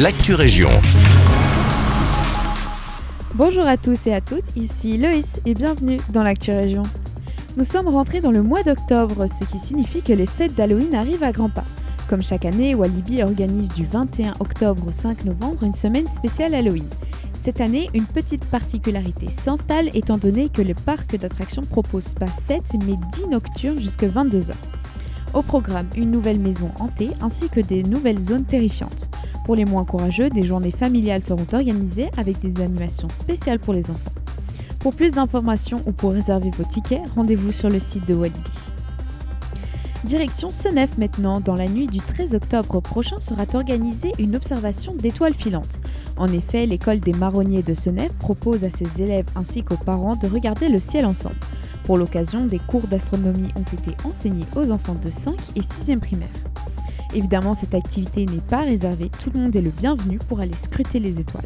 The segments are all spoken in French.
l'actu région. Bonjour à tous et à toutes, ici Loïs et bienvenue dans l'actu région. Nous sommes rentrés dans le mois d'octobre, ce qui signifie que les fêtes d'Halloween arrivent à grands pas. Comme chaque année, Walibi organise du 21 octobre au 5 novembre une semaine spéciale Halloween. Cette année, une petite particularité s'installe étant donné que le parc d'attractions propose pas 7 mais 10 nocturnes jusqu'à 22h. Au programme, une nouvelle maison hantée ainsi que des nouvelles zones terrifiantes. Pour les moins courageux, des journées familiales seront organisées avec des animations spéciales pour les enfants. Pour plus d'informations ou pour réserver vos tickets, rendez-vous sur le site de Walibi. Direction Senef maintenant, dans la nuit du 13 octobre prochain sera organisée une observation d'étoiles filantes. En effet, l'école des marronniers de Senef propose à ses élèves ainsi qu'aux parents de regarder le ciel ensemble. Pour l'occasion, des cours d'astronomie ont été enseignés aux enfants de 5 et 6e primaire. Évidemment, cette activité n'est pas réservée, tout le monde est le bienvenu pour aller scruter les étoiles.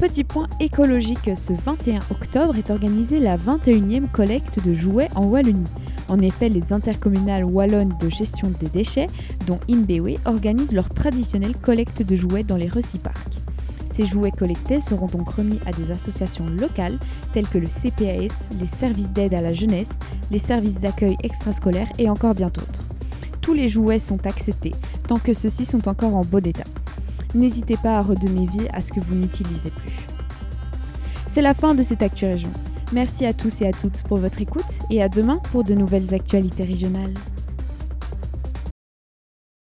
Petit point écologique, ce 21 octobre est organisée la 21e collecte de jouets en Wallonie. En effet, les intercommunales wallonnes de gestion des déchets, dont Inbewe, organisent leur traditionnelle collecte de jouets dans les Parcs. Ces jouets collectés seront donc remis à des associations locales telles que le CPAS, les services d'aide à la jeunesse, les services d'accueil extrascolaire et encore bien d'autres. Tous les jouets sont acceptés tant que ceux-ci sont encore en bon état. N'hésitez pas à redonner vie à ce que vous n'utilisez plus. C'est la fin de cette Actu Région. Merci à tous et à toutes pour votre écoute et à demain pour de nouvelles actualités régionales.